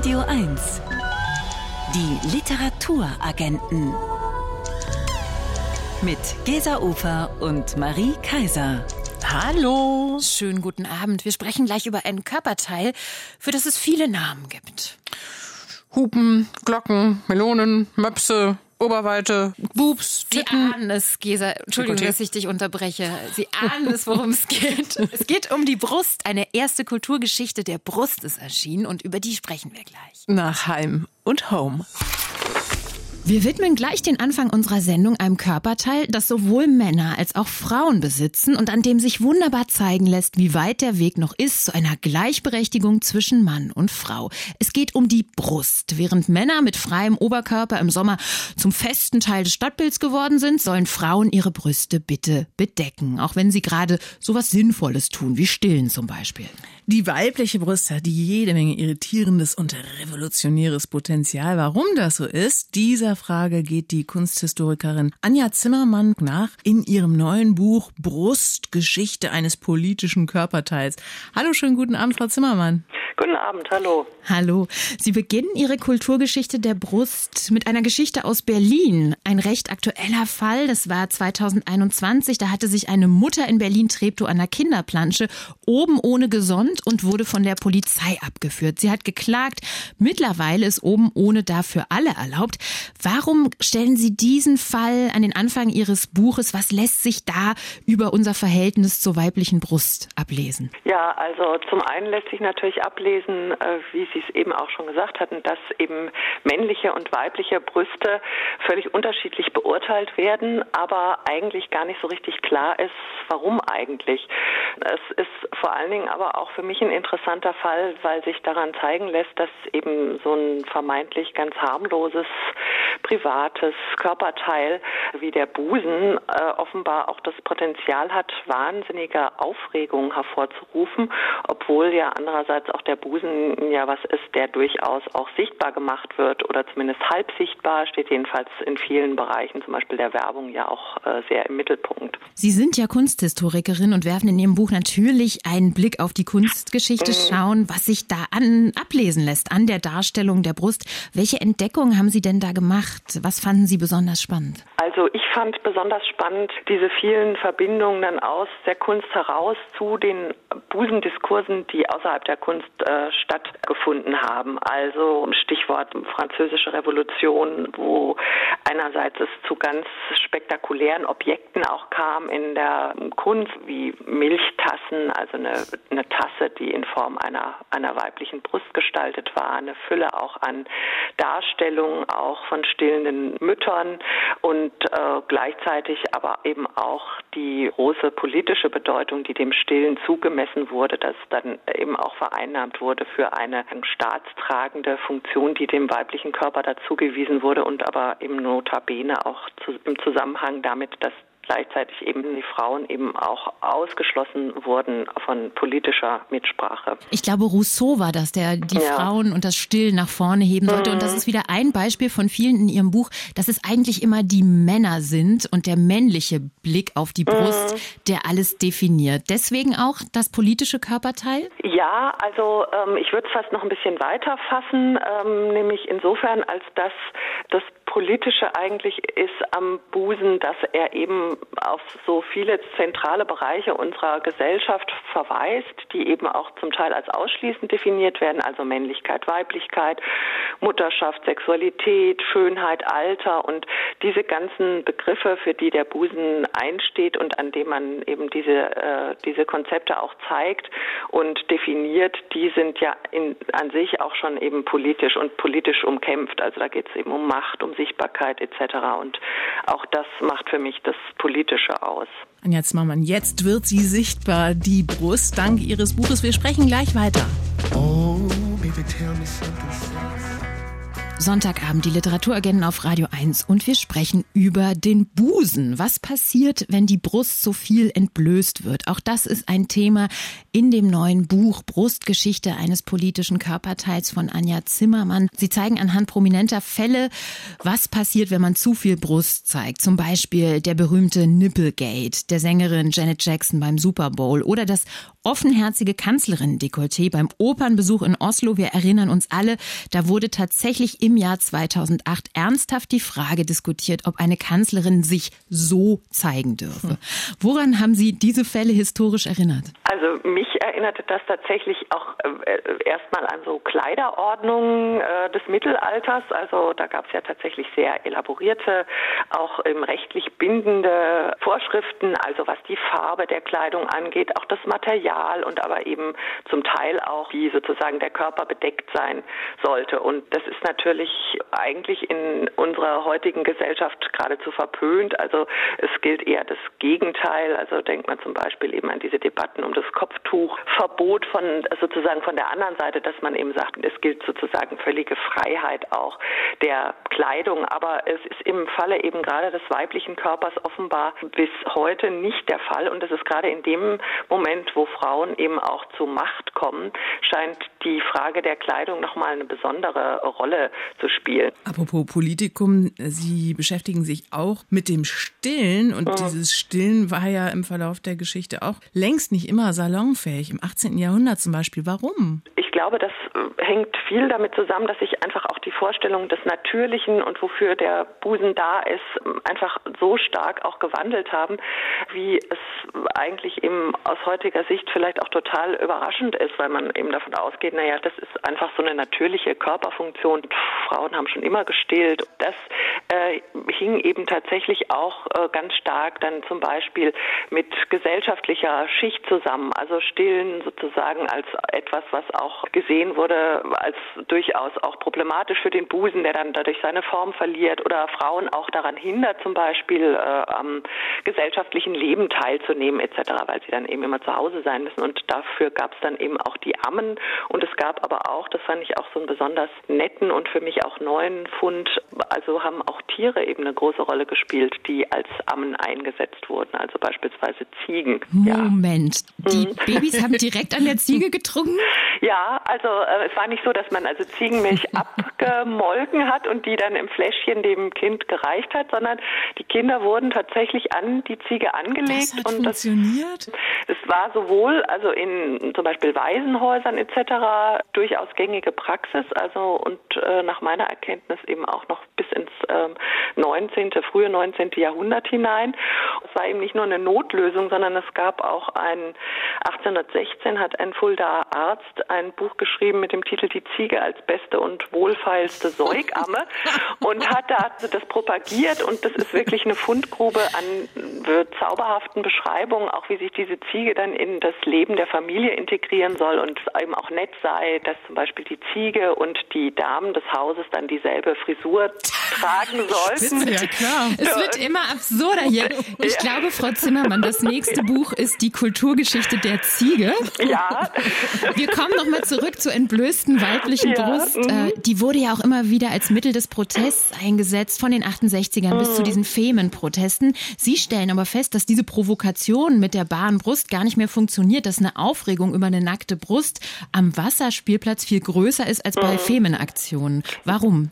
Radio 1. Die Literaturagenten. Mit Gesa Ufer und Marie Kaiser. Hallo. Schönen guten Abend. Wir sprechen gleich über ein Körperteil, für das es viele Namen gibt. Hupen, Glocken, Melonen, Möpse, Oberweite, Boobs, Sie Titten. ahnen es, Gesa. Entschuldigung, Dekolleté. dass ich dich unterbreche. Sie ahnen es, worum es geht. Es geht um die Brust. Eine erste Kulturgeschichte der Brust ist erschienen und über die sprechen wir gleich. Nach Heim und Home. Wir widmen gleich den Anfang unserer Sendung einem Körperteil, das sowohl Männer als auch Frauen besitzen und an dem sich wunderbar zeigen lässt, wie weit der Weg noch ist zu einer Gleichberechtigung zwischen Mann und Frau. Es geht um die Brust. Während Männer mit freiem Oberkörper im Sommer zum festen Teil des Stadtbilds geworden sind, sollen Frauen ihre Brüste bitte bedecken, auch wenn sie gerade sowas Sinnvolles tun, wie stillen zum Beispiel. Die weibliche Brust hat jede Menge irritierendes und revolutionäres Potenzial. Warum das so ist, dieser Frage geht die Kunsthistorikerin Anja Zimmermann nach in ihrem neuen Buch Brustgeschichte eines politischen Körperteils. Hallo, schönen guten Abend, Frau Zimmermann. Guten Abend, hallo. Hallo. Sie beginnen Ihre Kulturgeschichte der Brust mit einer Geschichte aus Berlin. Ein recht aktueller Fall. Das war 2021. Da hatte sich eine Mutter in Berlin-Treptow an der Kinderplansche oben ohne gesonnt und wurde von der Polizei abgeführt. Sie hat geklagt. Mittlerweile ist oben ohne da für alle erlaubt. Warum stellen Sie diesen Fall an den Anfang Ihres Buches? Was lässt sich da über unser Verhältnis zur weiblichen Brust ablesen? Ja, also zum einen lässt sich natürlich ablesen, äh, wie Sie es eben auch schon gesagt hatten, dass eben männliche und weibliche Brüste völlig unterschiedlich beurteilt werden, aber eigentlich gar nicht so richtig klar ist, warum eigentlich. Es ist vor allen Dingen aber auch für mich ein interessanter Fall, weil sich daran zeigen lässt, dass eben so ein vermeintlich ganz harmloses, privates Körperteil wie der Busen äh, offenbar auch das Potenzial hat, wahnsinnige Aufregung hervorzurufen, obwohl ja andererseits auch der Busen ja was ist, der durchaus auch sichtbar gemacht wird oder zumindest halb sichtbar, steht jedenfalls in vielen Bereichen, zum Beispiel der Werbung, ja auch äh, sehr im Mittelpunkt. Sie sind ja Kunsthistorikerin und werfen in Ihrem Buch natürlich einen Blick auf die Kunstgeschichte, schauen, was sich da an, ablesen lässt an der Darstellung der Brust. Welche Entdeckungen haben Sie denn da gemacht? Was fanden Sie besonders spannend? Also ich fand besonders spannend diese vielen Verbindungen dann aus der Kunst heraus zu den Busendiskursen, die außerhalb der Kunst äh, stattgefunden haben. Also Stichwort französische Revolution, wo einerseits es zu ganz spektakulären Objekten auch kam in der Kunst, wie Milchtassen, also eine, eine Tasse, die in Form einer, einer weiblichen Brust gestaltet war, eine Fülle auch an Darstellungen auch von stillenden Müttern und äh, gleichzeitig aber eben auch die große politische Bedeutung, die dem Stillen zugemessen wurde, das dann eben auch vereinnahmt wurde für eine staatstragende Funktion, die dem weiblichen Körper dazugewiesen wurde und aber eben notabene auch zu, im Zusammenhang damit, dass gleichzeitig eben die Frauen eben auch ausgeschlossen wurden von politischer Mitsprache. Ich glaube, Rousseau war das, der die Ja. Frauen und das Stillen nach vorne heben sollte. Und das ist wieder ein Beispiel von vielen in Ihrem Buch, dass es eigentlich immer die Männer sind und der männliche Blick auf die Brust, der alles definiert. Deswegen auch das politische Körperteil? Ja, also ähm, ich würde es fast noch ein bisschen weiter fassen, ähm, nämlich insofern, als dass das Politische eigentlich ist am Busen, dass er eben auf so viele zentrale Bereiche unserer Gesellschaft verweist, die eben auch zum Teil als ausschließend definiert werden, also Männlichkeit, Weiblichkeit, Mutterschaft, Sexualität, Schönheit, Alter und diese ganzen Begriffe, für die der Busen einsteht und an dem man eben diese, äh, diese Konzepte auch zeigt und definiert, die sind ja in, an sich auch schon eben politisch und politisch umkämpft. Also da geht es eben um Macht, um Sichtbarkeit etc. Und auch das macht für mich das Politische aus. Anja Zimmermann, jetzt wird sie sichtbar, die Brust, dank ihres Buches. Wir sprechen gleich weiter. Oh, baby, tell me something. Sonntagabend die Literaturagenten auf Radio 1 und wir sprechen über den Busen. Was passiert, wenn die Brust so viel entblößt wird? Auch das ist ein Thema in dem neuen Buch Brustgeschichte eines politischen Körperteils von Anja Zimmermann. Sie zeigen anhand prominenter Fälle, was passiert, wenn man zu viel Brust zeigt. Zum Beispiel der berühmte Nipplegate der Sängerin Janet Jackson beim Super Bowl oder das offenherzige Kanzlerin-Dekolleté beim Opernbesuch in Oslo. Wir erinnern uns alle, da wurde tatsächlich im Jahr 2008 ernsthaft die Frage diskutiert, ob eine Kanzlerin sich so zeigen dürfe. Woran haben Sie diese Fälle historisch erinnert? Also mich erinnerte das tatsächlich auch äh, erstmal an so Kleiderordnungen äh, des Mittelalters. Also da gab es ja tatsächlich sehr elaborierte, auch im rechtlich bindende Vorschriften, also was die Farbe der Kleidung angeht, auch das Material und aber eben zum Teil auch, wie sozusagen der Körper bedeckt sein sollte. Und das ist natürlich eigentlich in unserer heutigen Gesellschaft geradezu verpönt. Also es gilt eher das Gegenteil. Also denkt man zum Beispiel eben an diese Debatten um das Kopftuchverbot von sozusagen von der anderen Seite, dass man eben sagt, es gilt sozusagen völlige Freiheit auch der Kleidung. Aber es ist im Falle eben gerade des weiblichen Körpers offenbar bis heute nicht der Fall. Und das ist gerade in dem Moment, wo Frauen eben auch zu Macht kommen, scheint die Frage der Kleidung nochmal eine besondere Rolle zu spielen. Apropos Politikum, Sie beschäftigen sich auch mit dem Stillen und mhm. dieses Stillen war ja im Verlauf der Geschichte auch längst nicht immer salonfähig, im 18. Jahrhundert zum Beispiel. Warum? Ich glaube, das äh, hängt viel damit zusammen, dass sich einfach auch die Vorstellung des Natürlichen und wofür der Busen da ist, einfach so stark auch gewandelt haben, wie es eigentlich eben aus heutiger Sicht vielleicht auch total überraschend ist, weil man eben davon ausgeht, naja, das ist einfach so eine natürliche Körperfunktion. Frauen haben schon immer gestillt. Das äh, hing eben tatsächlich auch äh, ganz stark dann zum Beispiel mit gesellschaftlicher Schicht zusammen. Also Stillen sozusagen als etwas, was auch gesehen wurde als durchaus auch problematisch für den Busen, der dann dadurch seine Form verliert oder Frauen auch daran hindert, zum Beispiel äh, am gesellschaftlichen Leben teilzunehmen etc., weil sie dann eben immer zu Hause sein müssen. Und dafür gab es dann eben auch die Ammen und es gab aber auch, das fand ich auch so einen besonders netten und für mich auch neuen Fund, also haben auch Tiere eben eine große Rolle gespielt, die als Ammen eingesetzt wurden, also beispielsweise Ziegen. Moment, ja. die mhm. Babys haben direkt an der Ziege getrunken? Ja, also äh, es war nicht so, dass man also Ziegenmilch abgemolken hat und die dann im Fläschchen dem Kind gereicht hat, sondern die Kinder wurden tatsächlich an die Ziege angelegt. Das hat und funktioniert? Das, es war sowohl also in zum Beispiel Waisenhäusern etc. durchaus gängige Praxis, also und äh, nach meiner Erkenntnis eben auch noch bis ins äh, 19., frühe 19. Jahrhundert hinein. Es war eben nicht nur eine Notlösung, sondern es gab auch ein 1816 hat ein Fuldaer Arzt ein Buch geschrieben mit dem Titel Die Ziege als beste und wohlfeilste Säugamme und hat da das propagiert und das ist wirklich eine Fundgrube an äh, zauberhaften Beschreibungen, auch wie sich diese Ziege dann in das Leben der Familie integrieren soll und es eben auch nett sei, dass zum Beispiel die Ziege und die Damen des Hauses dann dieselbe Frisur tragen sollten. Ja, klar. Es wird immer absurder hier. Ich ja. glaube, Frau Zimmermann, das nächste Buch ist die Kulturgeschichte der Ziege. Ja. Wir kommen nochmal zurück zur entblößten weiblichen ja. Brust. Mhm. Äh, die wurde ja auch immer wieder als Mittel des Protests eingesetzt, von den 68ern mhm. bis zu mhm. diesen Femenprotesten. Sie stellen aber fest, dass diese Provokation mit der baaren Brust gar nicht mehr funktioniert, dass eine Aufregung über eine nackte Brust am Wasserspielplatz viel größer ist als bei mhm. Femenaktionen. Warum?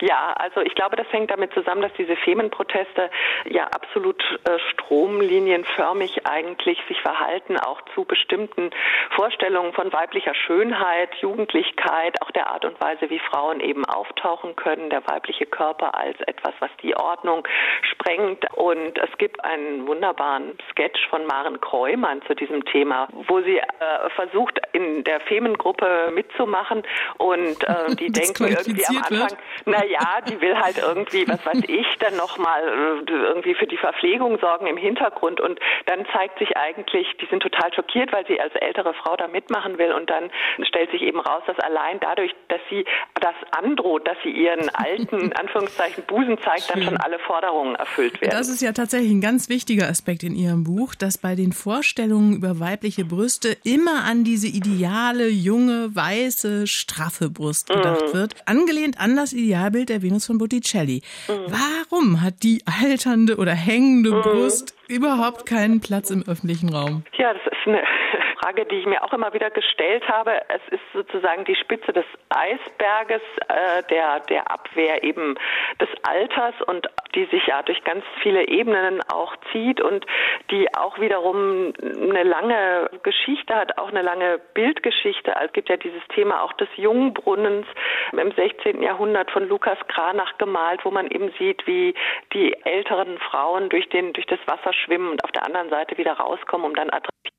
Ja, also ich glaube, das hängt damit zusammen, dass diese Femenproteste ja absolut äh, stromlinienförmig eigentlich sich verhalten, auch zu bestimmten Vorstellungen von weiblicher Schönheit, Jugendlichkeit, auch der Art und Weise, wie Frauen eben auftauchen können, der weibliche Körper als etwas, was die Ordnung sprengt. Und es gibt einen wunderbaren Sketch von Maren Kreumann zu diesem Thema, wo sie äh, versucht, in der Femengruppe mitzumachen und äh, die denken irgendwie am Anfang, na ja, die will halt irgendwie, was weiß ich, dann nochmal äh, irgendwie für die Verpflegung sorgen im Hintergrund und dann zeigt sich eigentlich, die sind total schockiert, weil sie als ältere Frau da mitmachen will und dann stellt sich eben raus, dass allein dadurch, dass sie das androht, dass sie ihren alten, Anführungszeichen, Busen zeigt, dann schon alle Forderungen erfüllt werden. Das ist ja tatsächlich ein ganz wichtiger Aspekt in Ihrem Buch, dass bei den Vorstellungen über weibliche Brüste immer an diese ideale, junge, weiße, straffe Brust gedacht mhm. wird, angelehnt an das Idealbild Bild der Venus von Botticelli. Mhm. Warum hat die alternde oder hängende mhm. Brust überhaupt keinen Platz im öffentlichen Raum? Ja, das ist eine Frage, die ich mir auch immer wieder gestellt habe. Es ist sozusagen die Spitze des Eisberges äh, der, der Abwehr eben des Alters und die sich ja durch ganz viele Ebenen auch zieht und die auch wiederum eine lange Geschichte hat, auch eine lange Bildgeschichte. Es gibt ja dieses Thema auch des Jungbrunnens im 16. Jahrhundert von Lukas Kranach gemalt, wo man eben sieht, wie die älteren Frauen durch den durch das Wasser schwimmen und auf der anderen Seite wieder rauskommen, um dann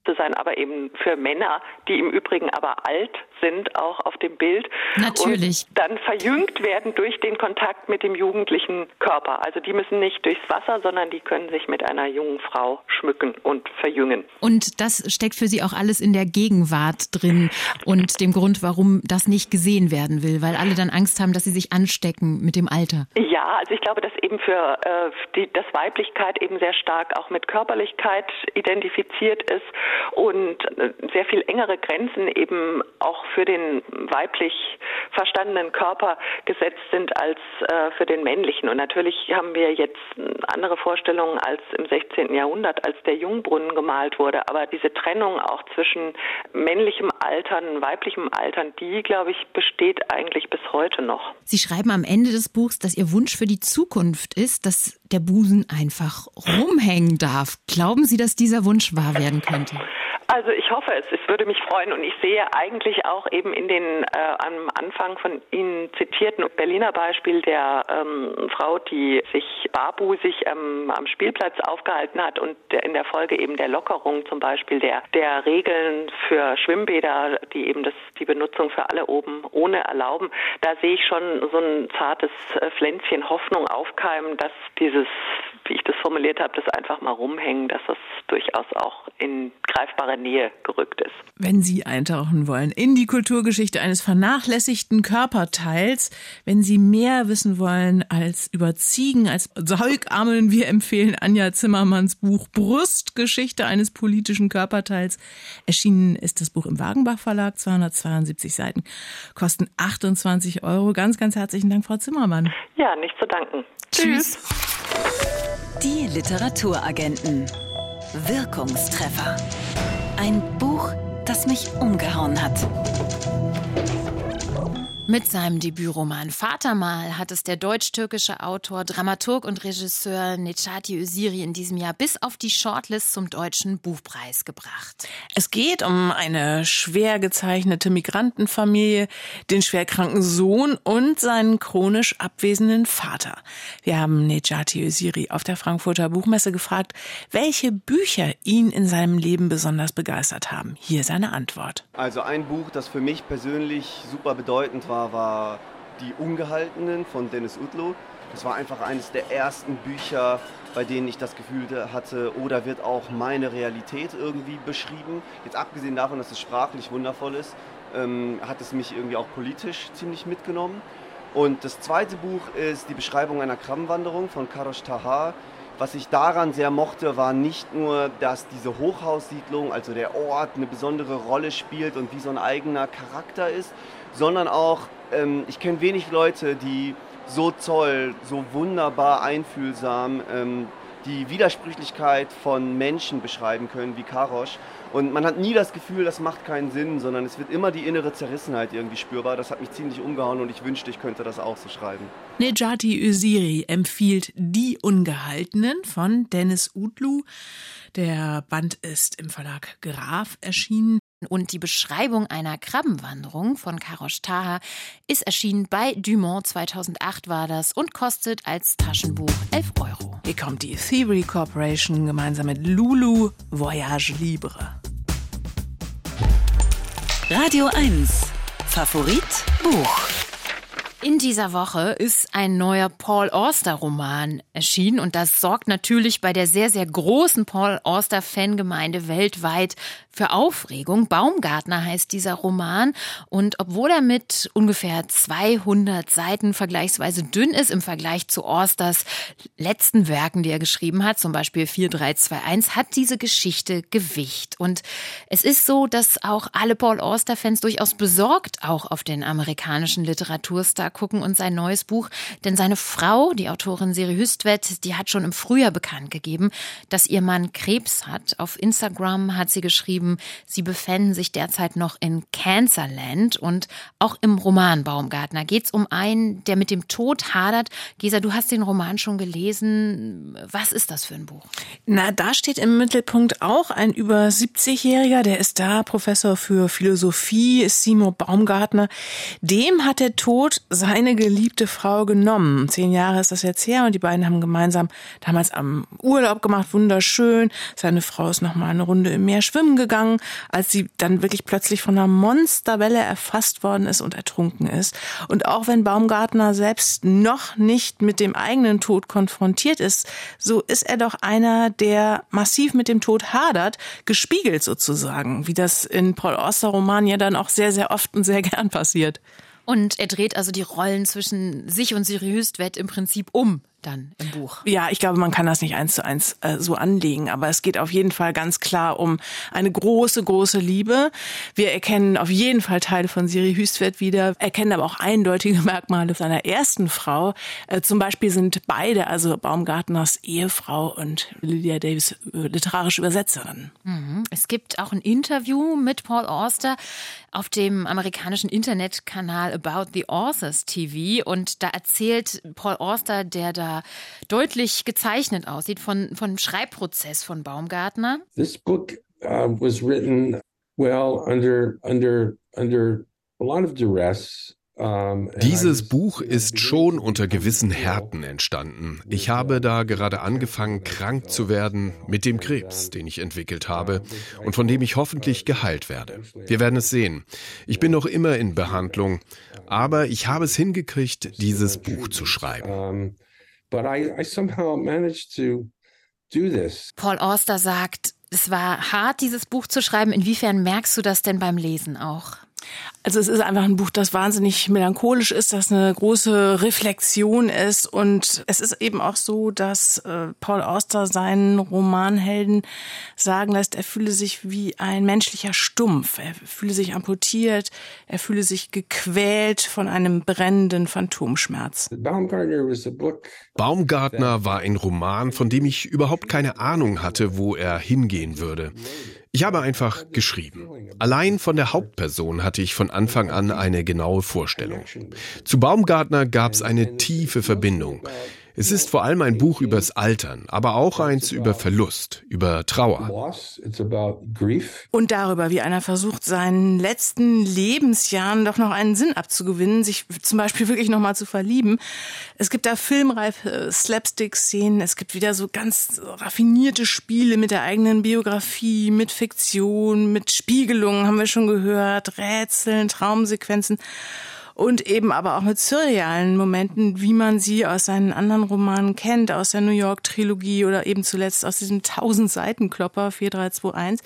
zu sein, aber eben für Männer, die im Übrigen aber alt sind, auch auf dem Bild. Natürlich. Und dann verjüngt werden durch den Kontakt mit dem jugendlichen Körper. Also die müssen nicht durchs Wasser, sondern die können sich mit einer jungen Frau schmücken und verjüngen. Und das steckt für Sie auch alles in der Gegenwart drin und dem Grund, warum das nicht gesehen werden will, weil alle dann Angst haben, dass sie sich anstecken mit dem Alter. Ja, also ich glaube, dass eben für äh, die, dass Weiblichkeit eben sehr stark auch mit Körperlichkeit identifiziert ist und äh, sehr viel engere Grenzen eben auch für den weiblich verstandenen Körper gesetzt sind als äh, für den männlichen. Und natürlich haben wir jetzt andere Vorstellungen als im 16. Jahrhundert, als der Jungbrunnen gemalt wurde. Aber diese Trennung auch zwischen männlichem Altern, weiblichem Altern, die, glaube ich, besteht eigentlich bis heute noch. Sie schreiben am Ende des Buchs, dass Ihr Wunsch für die Zukunft ist, dass der Busen einfach rumhängen darf. Glauben Sie, dass dieser Wunsch wahr werden könnte? Also ich hoffe es. Es würde mich freuen und ich sehe eigentlich auch eben in den äh, am Anfang von Ihnen zitierten Berliner Beispiel der ähm, Frau, die sich barbusig ähm, am Spielplatz aufgehalten hat und der, in der Folge eben der Lockerung zum Beispiel der der Regeln für Schwimmbäder, die eben das die Benutzung für alle oben ohne erlauben. Da sehe ich schon so ein zartes äh, Pflänzchen Hoffnung aufkeimen, dass dieses, wie ich das formuliert habe, das einfach mal rumhängen, dass das durchaus auch in greifbare Nähe gerückt ist. Wenn Sie eintauchen wollen in die Kulturgeschichte eines vernachlässigten Körperteils, wenn Sie mehr wissen wollen als über Ziegen, als Säugarmen, wir empfehlen Anja Zimmermanns Buch Brustgeschichte eines politischen Körperteils. Erschienen ist das Buch im Wagenbach Verlag, 272 Seiten, kosten 28 Euro. Ganz, ganz herzlichen Dank, Frau Zimmermann. Ja, nicht zu danken. Tschüss. Die Literaturagenten. Wirkungstreffer. Ein Buch, das mich umgehauen hat. Mit seinem Debütroman Vatermal hat es der deutsch-türkische Autor, Dramaturg und Regisseur Necati Öziri in diesem Jahr bis auf die Shortlist zum Deutschen Buchpreis gebracht. Es geht um eine schwer gezeichnete Migrantenfamilie, den schwerkranken Sohn und seinen chronisch abwesenden Vater. Wir haben Necati Öziri auf der Frankfurter Buchmesse gefragt, welche Bücher ihn in seinem Leben besonders begeistert haben. Hier seine Antwort. Also ein Buch, das für mich persönlich super bedeutend war, war Die Ungehaltenen von Dennis Utlo. Das war einfach eines der ersten Bücher, bei denen ich das Gefühl hatte, oder wird auch meine Realität irgendwie beschrieben. Jetzt abgesehen davon, dass es sprachlich wundervoll ist, ähm, hat es mich irgendwie auch politisch ziemlich mitgenommen. Und das zweite Buch ist die Beschreibung einer Krabbenwanderung von Karosh Tahar. Was ich daran sehr mochte, war nicht nur, dass diese Hochhaussiedlung, also der Ort, eine besondere Rolle spielt und wie so ein eigener Charakter ist, sondern auch, ähm, ich kenne wenig Leute, die so toll, so wunderbar einfühlsam ähm, die Widersprüchlichkeit von Menschen beschreiben können, wie Karosch. Und man hat nie das Gefühl, das macht keinen Sinn, sondern es wird immer die innere Zerrissenheit irgendwie spürbar. Das hat mich ziemlich umgehauen und ich wünschte, ich könnte das auch so schreiben. Nejati Öziri empfiehlt Die Ungehaltenen von Dennis Utlu. Der Band ist im Verlag Graf erschienen. Und die Beschreibung einer Krabbenwanderung von Karosh Taha ist erschienen bei Dumont 2008 war das und kostet als Taschenbuch 11 Euro. Hier kommt die Theory Corporation gemeinsam mit Lulu Voyage Libre. Radio 1. Favorit Buch. In dieser Woche ist ein neuer Paul Auster-Roman erschienen und das sorgt natürlich bei der sehr, sehr großen Paul Auster-Fangemeinde weltweit für Aufregung. Baumgartner heißt dieser Roman und obwohl er mit ungefähr 200 Seiten vergleichsweise dünn ist im Vergleich zu Austers letzten Werken, die er geschrieben hat, zum Beispiel 4321, hat diese Geschichte Gewicht. Und es ist so, dass auch alle Paul Auster-Fans durchaus besorgt auch auf den amerikanischen Literaturstar gucken und sein neues Buch. Denn seine Frau, die Autorin Siri Hüstvedt, die hat schon im Frühjahr bekannt gegeben, dass ihr Mann Krebs hat. Auf Instagram hat sie geschrieben, geschrieben, Sie befänden sich derzeit noch in Cancerland und auch im Roman Baumgartner geht es um einen, der mit dem Tod hadert. Gesa, du hast den Roman schon gelesen. Was ist das für ein Buch? Na, da steht im Mittelpunkt auch ein über 70-Jähriger, der ist da Professor für Philosophie, Simo Baumgartner. Dem hat der Tod seine geliebte Frau genommen. Zehn Jahre ist das jetzt her und die beiden haben gemeinsam damals am Urlaub gemacht, wunderschön. Seine Frau ist noch mal eine Runde im Meer schwimmen gegangen, als sie dann wirklich plötzlich von einer Monsterwelle erfasst worden ist und ertrunken ist. Und auch wenn Baumgartner selbst noch nicht mit dem eigenen Tod konfrontiert ist, so ist er doch einer, der massiv mit dem Tod hadert, gespiegelt sozusagen, wie das in Paul Auster Roman ja dann auch sehr, sehr oft und sehr gern passiert. Und er dreht also die Rollen zwischen sich und Siri Hüstvedt im Prinzip um dann im Buch. Ja, ich glaube, man kann das nicht eins zu eins äh, so anlegen, aber es geht auf jeden Fall ganz klar um eine große, große Liebe. Wir erkennen auf jeden Fall Teile von Siri Hüstvedt wieder, erkennen aber auch eindeutige Merkmale seiner ersten Frau. Äh, zum Beispiel sind beide, also Baumgartners Ehefrau und Lydia Davis, äh, literarische Übersetzerin. Mhm. Es gibt auch ein Interview mit Paul Auster auf dem amerikanischen Internetkanal About the Authors TV und da erzählt Paul Auster, der da deutlich gezeichnet aussieht von, von Schreibprozess von Baumgartner. This book uh, was written well under under under a lot of duress. Dieses Buch ist schon unter gewissen Härten entstanden. Ich habe da gerade angefangen, krank zu werden mit dem Krebs, den ich entwickelt habe und von dem ich hoffentlich geheilt werde. Wir werden es sehen. Ich bin noch immer in Behandlung, aber ich habe es hingekriegt, dieses Buch zu schreiben but I, I somehow managed to do this. Paul Auster sagt, es war hart, dieses Buch zu schreiben. Inwiefern merkst du das denn beim Lesen auch? Also es ist einfach ein Buch, das wahnsinnig melancholisch ist, das eine große Reflexion ist und es ist eben auch so, dass äh, Paul Auster seinen Romanhelden sagen lässt, er fühle sich wie ein menschlicher Stumpf, er fühle sich amputiert, er fühle sich gequält von einem brennenden Phantomschmerz. Baumgartner war ein Roman, von dem ich überhaupt keine Ahnung hatte, wo er hingehen würde. Ich habe einfach geschrieben. Allein von der Hauptperson hatte ich von Anfang an eine genaue Vorstellung. Zu Baumgartner gab es eine tiefe Verbindung. Es ist vor allem ein Buch übers Altern, aber auch eins über Verlust, über Trauer. Und darüber, wie einer versucht, seinen letzten Lebensjahren doch noch einen Sinn abzugewinnen, sich zum Beispiel wirklich nochmal zu verlieben. Es gibt da filmreife Slapstick-Szenen, es gibt wieder so ganz raffinierte Spiele mit der eigenen Biografie, mit Fiktion, mit Spiegelungen, haben wir schon gehört, Rätseln, Traumsequenzen und eben aber auch mit surrealen Momenten, wie man sie aus seinen anderen Romanen kennt, aus der New York Trilogie oder eben zuletzt aus diesem 1000 Seiten Klopper 4321.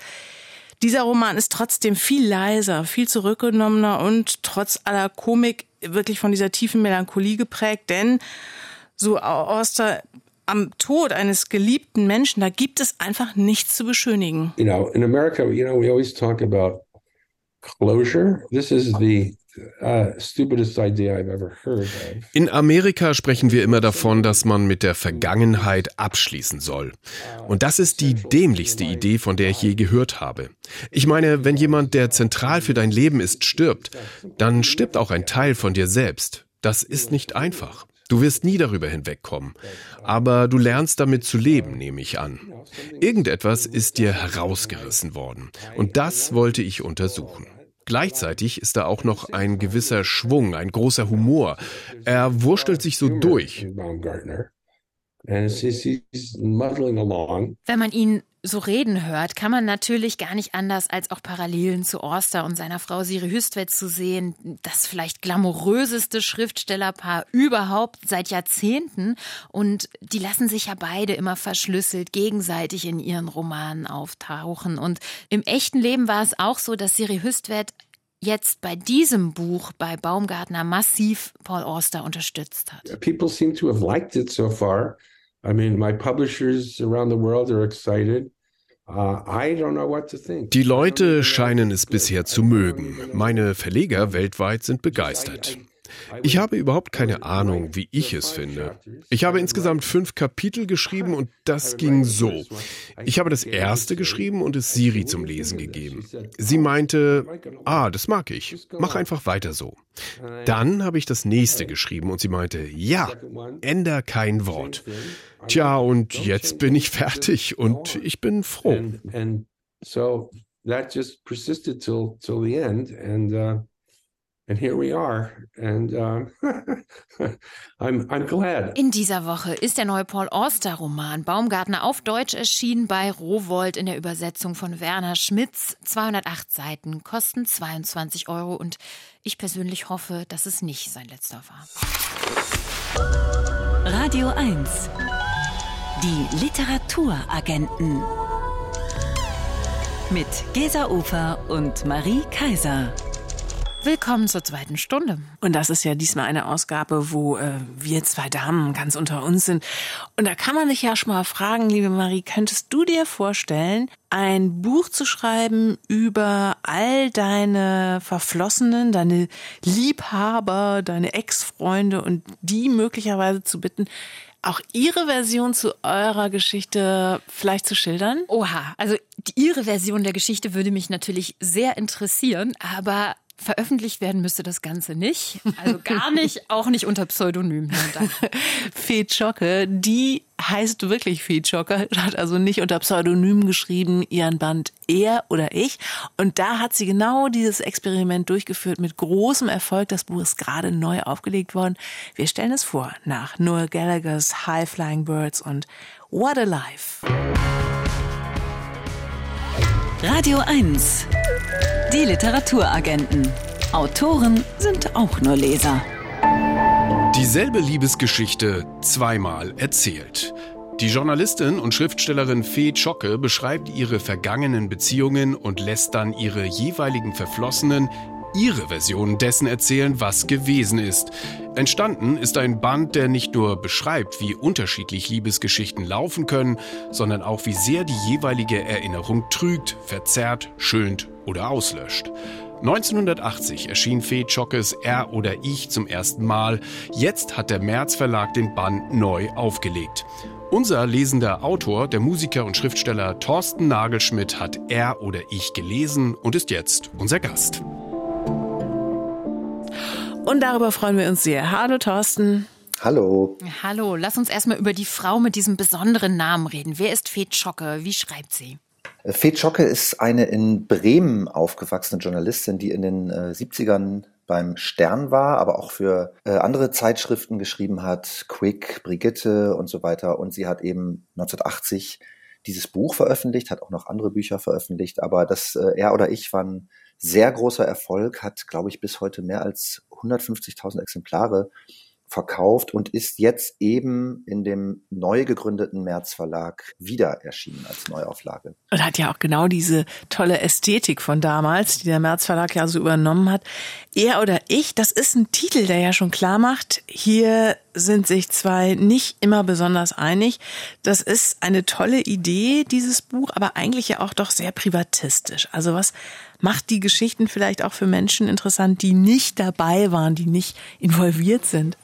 Dieser Roman ist trotzdem viel leiser, viel zurückgenommener und trotz aller Komik wirklich von dieser tiefen Melancholie geprägt, denn so Auster am Tod eines geliebten Menschen, da gibt es einfach nichts zu beschönigen. You know, in America, you know, we always talk about closure. This is the In Amerika sprechen wir immer davon, dass man mit der Vergangenheit abschließen soll. Und das ist die dämlichste Idee, von der ich je gehört habe. Ich meine, wenn jemand, der zentral für dein Leben ist, stirbt, dann stirbt auch ein Teil von dir selbst. Das ist nicht einfach. Du wirst nie darüber hinwegkommen. Aber du lernst damit zu leben, nehme ich an. Irgendetwas ist dir herausgerissen worden. Und das wollte ich untersuchen. Gleichzeitig ist da auch noch ein gewisser Schwung, ein großer Humor. Er wurstelt sich so durch. Wenn man ihn so reden hört, kann man natürlich gar nicht anders, als auch Parallelen zu Orster und seiner Frau Siri Hüstvedt zu sehen. Das vielleicht glamouröseste Schriftstellerpaar überhaupt seit Jahrzehnten. Und die lassen sich ja beide immer verschlüsselt gegenseitig in ihren Romanen auftauchen. Und im echten Leben war es auch so, dass Siri Hüstvedt jetzt bei diesem Buch bei Baumgartner massiv Paul Auster unterstützt hat. People seem to have liked it so far. I mean, my publishers around the world are excited. Uh, Die Leute scheinen es bisher zu mögen. Meine Verleger weltweit sind begeistert. Ich habe überhaupt keine Ahnung, wie ich es finde. Ich habe insgesamt fünf Kapitel geschrieben und das ging so. Ich habe das erste geschrieben und es Siri zum Lesen gegeben. Sie meinte, ah, das mag ich. Mach einfach weiter so. Dann habe ich das nächste geschrieben und sie meinte, ja, änder kein Wort. Tja, und jetzt bin ich fertig und ich bin froh. So that just persisted till till the end, and uh, In dieser Woche ist der neue Paul Auster Roman Baumgartner auf Deutsch erschienen bei Rowold in der Übersetzung von Werner Schmitz. 208 Seiten, kosten 22 Euro und ich persönlich hoffe, dass es nicht sein letzter war. Radio 1. Die Literaturagenten. Mit Gesa Ufer und Marie Kaiser. Willkommen zur zweiten Stunde. Und das ist ja diesmal eine Ausgabe, wo äh, wir zwei Damen ganz unter uns sind. Und da kann man sich ja schon mal fragen, liebe Marie, könntest du dir vorstellen, ein Buch zu schreiben über all deine Verflossenen, deine Liebhaber, deine Ex-Freunde und die möglicherweise zu bitten, auch Ihre Version zu eurer Geschichte vielleicht zu schildern? Oha, also die, Ihre Version der Geschichte würde mich natürlich sehr interessieren, aber Veröffentlicht werden müsste das Ganze nicht. Also gar nicht, auch nicht unter Pseudonym. Fee Zschocke, die heißt wirklich Fee Zschocke, hat also nicht unter Pseudonym geschrieben, ihren Band Er oder Ich. Und da hat sie genau dieses Experiment durchgeführt mit großem Erfolg. Das Buch ist gerade neu aufgelegt worden. Wir stellen es vor nach Noel Gallagher's High Flying Birds und What a Life. Radio 1. Die Literaturagenten. Autoren sind auch nur Leser. Dieselbe Liebesgeschichte zweimal erzählt. Die Journalistin und Schriftstellerin Fee Zschocke beschreibt ihre vergangenen Beziehungen und lässt dann ihre jeweiligen Verflossenen ihre Version dessen erzählen, was gewesen ist. Entstanden ist ein Band, der nicht nur beschreibt, wie unterschiedlich Liebesgeschichten laufen können, sondern auch, wie sehr die jeweilige Erinnerung trügt, verzerrt, schönt oder auslöscht. 1980 erschien Fee Chockes Er oder Ich zum ersten Mal. Jetzt hat der März Verlag den Band neu aufgelegt. Unser lesender Autor, der Musiker und Schriftsteller Thorsten Nagelschmidt, hat Er oder Ich gelesen und ist jetzt unser Gast. Und darüber freuen wir uns sehr. Hallo Thorsten. Hallo. Hallo, lass uns erstmal über die Frau mit diesem besonderen Namen reden. Wer ist Fee Zschocke? Wie schreibt sie? Fee Zschocke ist eine in Bremen aufgewachsene Journalistin, die in den äh, 70ern beim Stern war, aber auch für äh, andere Zeitschriften geschrieben hat, Quick, Brigitte und so weiter. Und sie hat eben 1980 dieses Buch veröffentlicht, hat auch noch andere Bücher veröffentlicht, aber das äh, Er oder Ich waren sehr großer Erfolg, hat, glaube ich, bis heute mehr als 150.000 Exemplare verkauft und ist jetzt eben in dem neu gegründeten März Verlag wieder erschienen als Neuauflage. Und hat ja auch genau diese tolle Ästhetik von damals, die der März Verlag ja so übernommen hat. Er oder ich, das ist ein Titel, der ja schon klar macht, hier sind sich zwei nicht immer besonders einig. Das ist eine tolle Idee, dieses Buch, aber eigentlich ja auch doch sehr privatistisch. Also was macht die Geschichten vielleicht auch für Menschen interessant, die nicht dabei waren, die nicht involviert sind?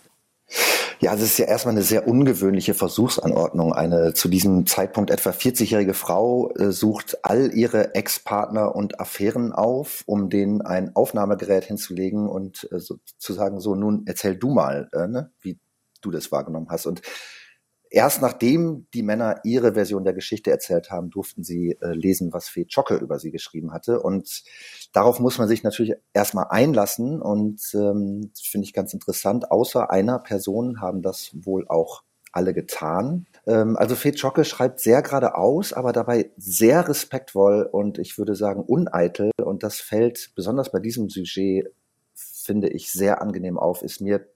Ja, es ist ja erstmal eine sehr ungewöhnliche Versuchsanordnung. Eine zu diesem Zeitpunkt etwa 40-jährige Frau äh, sucht all ihre Ex-Partner und Affären auf, um denen ein Aufnahmegerät hinzulegen und äh, zu sagen, so nun erzähl du mal, äh, ne, wie du das wahrgenommen hast. Und erst nachdem die Männer ihre Version der Geschichte erzählt haben, durften sie äh, lesen, was Fee Zschocke über sie geschrieben hatte. Und darauf muss man sich natürlich erstmal einlassen und ähm, finde ich ganz interessant. Außer einer Person haben das wohl auch alle getan. Ähm, also Fee Zschocke schreibt sehr geradeaus, aber dabei sehr respektvoll und ich würde sagen uneitel. Und das fällt besonders bei diesem Sujet, finde ich, sehr angenehm auf, ist mir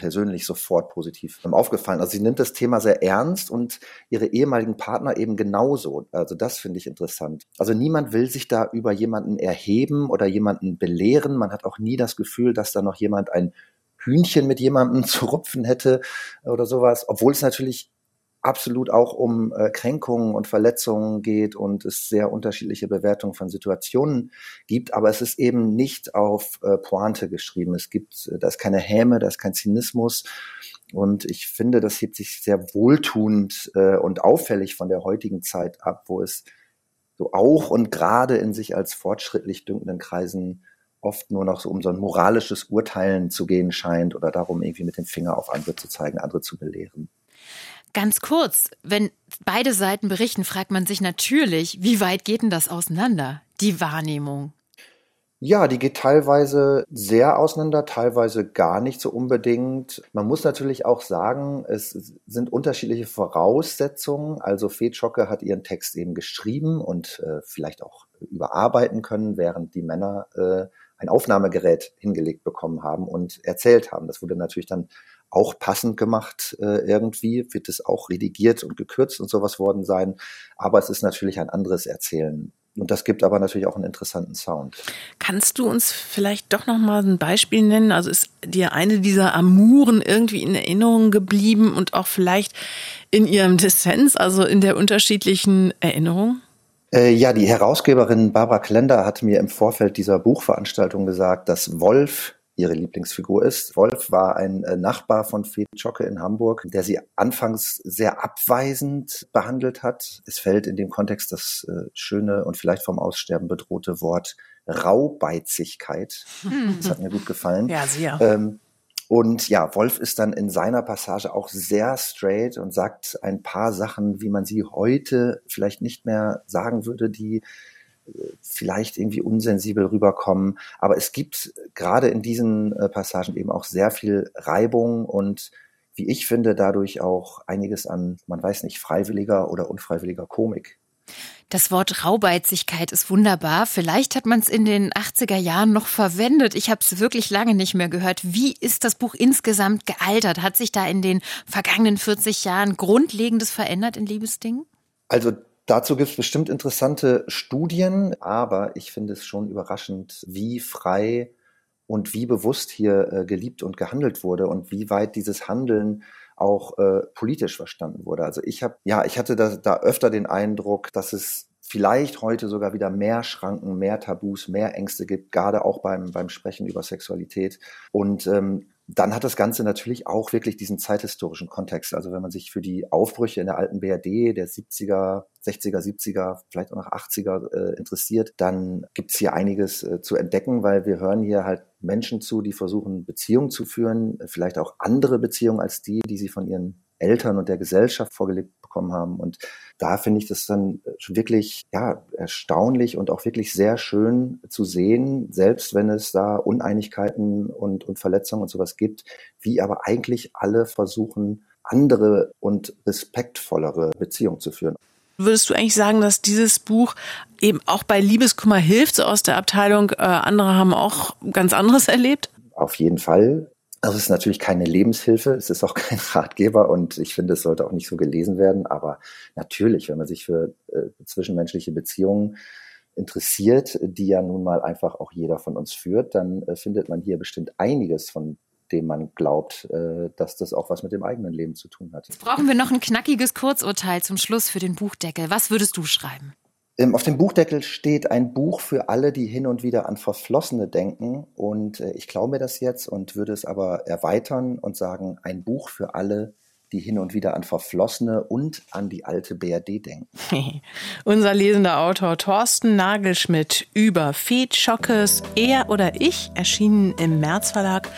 persönlich sofort positiv aufgefallen. Also sie nimmt das Thema sehr ernst und ihre ehemaligen Partner eben genauso. Also das finde ich interessant. Also niemand will sich da über jemanden erheben oder jemanden belehren. Man hat auch nie das Gefühl, dass da noch jemand ein Hühnchen mit jemandem zu rupfen hätte oder sowas, obwohl es natürlich absolut auch um äh, Kränkungen und Verletzungen geht und es sehr unterschiedliche Bewertungen von Situationen gibt, aber es ist eben nicht auf äh, Pointe geschrieben. Es gibt, äh, da ist keine Häme, da ist kein Zynismus und ich finde, das hebt sich sehr wohltuend äh, und auffällig von der heutigen Zeit ab, wo es so auch und gerade in sich als fortschrittlich dünkenden Kreisen oft nur noch so um so ein moralisches Urteilen zu gehen scheint oder darum, irgendwie mit dem Finger auf andere zu zeigen, andere zu belehren. Ganz kurz, wenn beide Seiten berichten, fragt man sich natürlich, wie weit geht denn das auseinander, die Wahrnehmung? Ja, die geht teilweise sehr auseinander, teilweise gar nicht so unbedingt. Man muss natürlich auch sagen, es sind unterschiedliche Voraussetzungen. Also Fee Schocke hat ihren Text eben geschrieben und äh, vielleicht auch überarbeiten können, während die Männer äh, ein Aufnahmegerät hingelegt bekommen haben und erzählt haben. Das wurde natürlich dann auch passend gemacht äh, irgendwie, wird es auch redigiert und gekürzt und sowas worden sein. Aber es ist natürlich ein anderes Erzählen. Und das gibt aber natürlich auch einen interessanten Sound. Kannst du uns vielleicht doch noch mal ein Beispiel nennen? Also ist dir eine dieser Amuren irgendwie in Erinnerung geblieben und auch vielleicht in ihrem Dissens, also in der unterschiedlichen Erinnerung? Äh, ja, die Herausgeberin Barbara Klender hat mir im Vorfeld dieser Buchveranstaltung gesagt, dass Wolf ihre Lieblingsfigur ist. Wolf war ein äh, Nachbar von Fee Zschocke in Hamburg, der sie anfangs sehr abweisend behandelt hat. Es fällt in dem Kontext das äh, schöne und vielleicht vom Aussterben bedrohte Wort Raubeizigkeit. Hm. Das hat mir gut gefallen. Ja, sehr. Ähm, und ja, Wolf ist dann in seiner Passage auch sehr straight und sagt ein paar Sachen, wie man sie heute vielleicht nicht mehr sagen würde, die vielleicht irgendwie unsensibel rüberkommen. Aber es gibt gerade in diesen äh, Passagen eben auch sehr viel Reibung und wie ich finde, dadurch auch einiges an, man weiß nicht, freiwilliger oder unfreiwilliger Komik. Das Wort Raubeizigkeit ist wunderbar. Vielleicht hat man es in den 80er Jahren noch verwendet. Ich habe es wirklich lange nicht mehr gehört. Wie ist das Buch insgesamt gealtert? Hat sich da in den vergangenen 40 Jahren Grundlegendes verändert in Liebesdingen? Also Dazu gibt es bestimmt interessante Studien, aber ich finde es schon überraschend, wie frei und wie bewusst hier äh, geliebt und gehandelt wurde und wie weit dieses Handeln auch äh, politisch verstanden wurde. Also ich habe, ja, ich hatte da, da öfter den Eindruck, dass es vielleicht heute sogar wieder mehr Schranken, mehr Tabus, mehr Ängste gibt, gerade auch beim, beim Sprechen über Sexualität. Und ähm, dann hat das Ganze natürlich auch wirklich diesen zeithistorischen Kontext. Also wenn man sich für die Aufbrüche in der alten BRD der 70er, 60er, 70er, vielleicht auch noch 80er äh, interessiert, dann gibt's hier einiges äh, zu entdecken, weil wir hören hier halt Menschen zu, die versuchen, Beziehungen zu führen, vielleicht auch andere Beziehungen als die, die sie von ihren Eltern und der Gesellschaft vorgelegt bekommen haben. Und da finde ich das dann wirklich ja, erstaunlich und auch wirklich sehr schön zu sehen, selbst wenn es da Uneinigkeiten und, und Verletzungen und sowas gibt, wie aber eigentlich alle versuchen, andere und respektvollere Beziehungen zu führen. Würdest du eigentlich sagen, dass dieses Buch eben auch bei Liebeskummer hilft, so aus der Abteilung, äh, andere haben auch ganz anderes erlebt? Auf jeden Fall. Also es ist natürlich keine Lebenshilfe, es ist auch kein Ratgeber und ich finde, es sollte auch nicht so gelesen werden. Aber natürlich, wenn man sich für äh, zwischenmenschliche Beziehungen interessiert, die ja nun mal einfach auch jeder von uns führt, dann äh, findet man hier bestimmt einiges, von dem man glaubt, äh, dass das auch was mit dem eigenen Leben zu tun hat. Jetzt brauchen wir noch ein knackiges Kurzurteil zum Schluss für den Buchdeckel. Was würdest du schreiben? Ähm, auf dem Buchdeckel steht ein Buch für alle, die hin und wieder an Verflossene denken. Und äh, ich glaube mir das jetzt und würde es aber erweitern und sagen, ein Buch für alle, die hin und wieder an Verflossene und an die alte BRD denken. Unser lesender Autor Thorsten Nagelschmidt über Fed Schockes Er oder Ich, erschienen im März Verlag,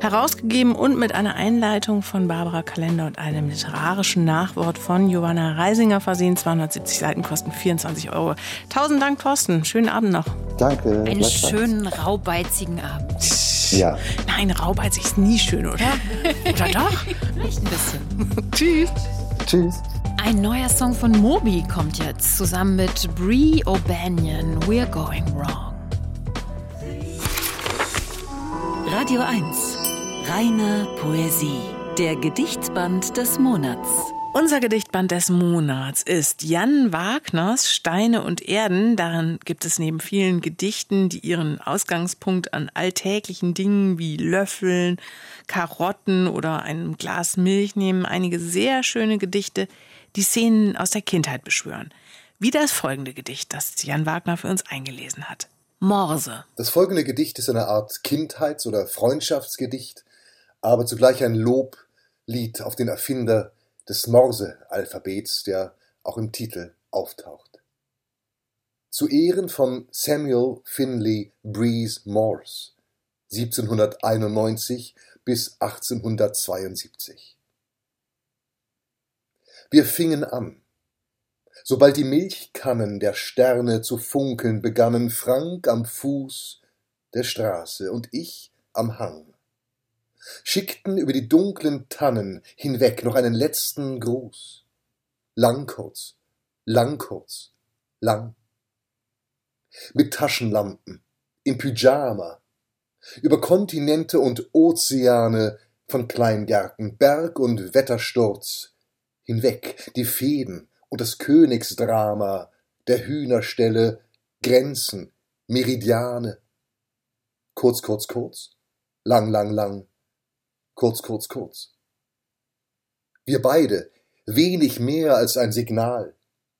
herausgegeben und mit einer Einleitung von Barbara Kalender und einem literarischen Nachwort von Johanna Reisinger versehen. 270 Seiten kosten 24 Euro. Tausend Dank, Thorsten. Schönen Abend noch. Danke. Einen schönen, raubeizigen Abend. Ja. Nein, raubeizig ist nie schön, oder? oder doch? Vielleicht ein bisschen. Tschüss. Tschüss. Ein neuer Song von Moby kommt jetzt zusammen mit Bree O'Banion. We're going wrong. Radio 1. Reine Poesie. Der Gedichtband des Monats. Unser Gedichtband des Monats ist Jan Wagners Steine und Erden. Darin gibt es neben vielen Gedichten, die ihren Ausgangspunkt an alltäglichen Dingen wie Löffeln, Karotten oder einem Glas Milch nehmen, einige sehr schöne Gedichte, die Szenen aus der Kindheit beschwören. Wie das folgende Gedicht, das Jan Wagner für uns eingelesen hat. Morse. Das folgende Gedicht ist eine Art Kindheits- oder Freundschaftsgedicht, aber zugleich ein Loblied auf den Erfinder des Morse-Alphabets, der auch im Titel auftaucht. Zu Ehren von Samuel Finley Breeze Morse, 1791 bis 1872. Wir fingen an. Sobald die Milchkannen der Sterne zu funkeln begannen, Frank am Fuß der Straße und ich am Hang schickten über die dunklen Tannen hinweg noch einen letzten Gruß. Lang kurz, lang kurz, lang. Mit Taschenlampen, im Pyjama, über Kontinente und Ozeane von Kleingärten, Berg und Wettersturz, hinweg die Fäden und das Königsdrama der Hühnerstelle, Grenzen, Meridiane. Kurz, kurz, kurz, lang, lang, lang, kurz, kurz, kurz. Wir beide, wenig mehr als ein Signal,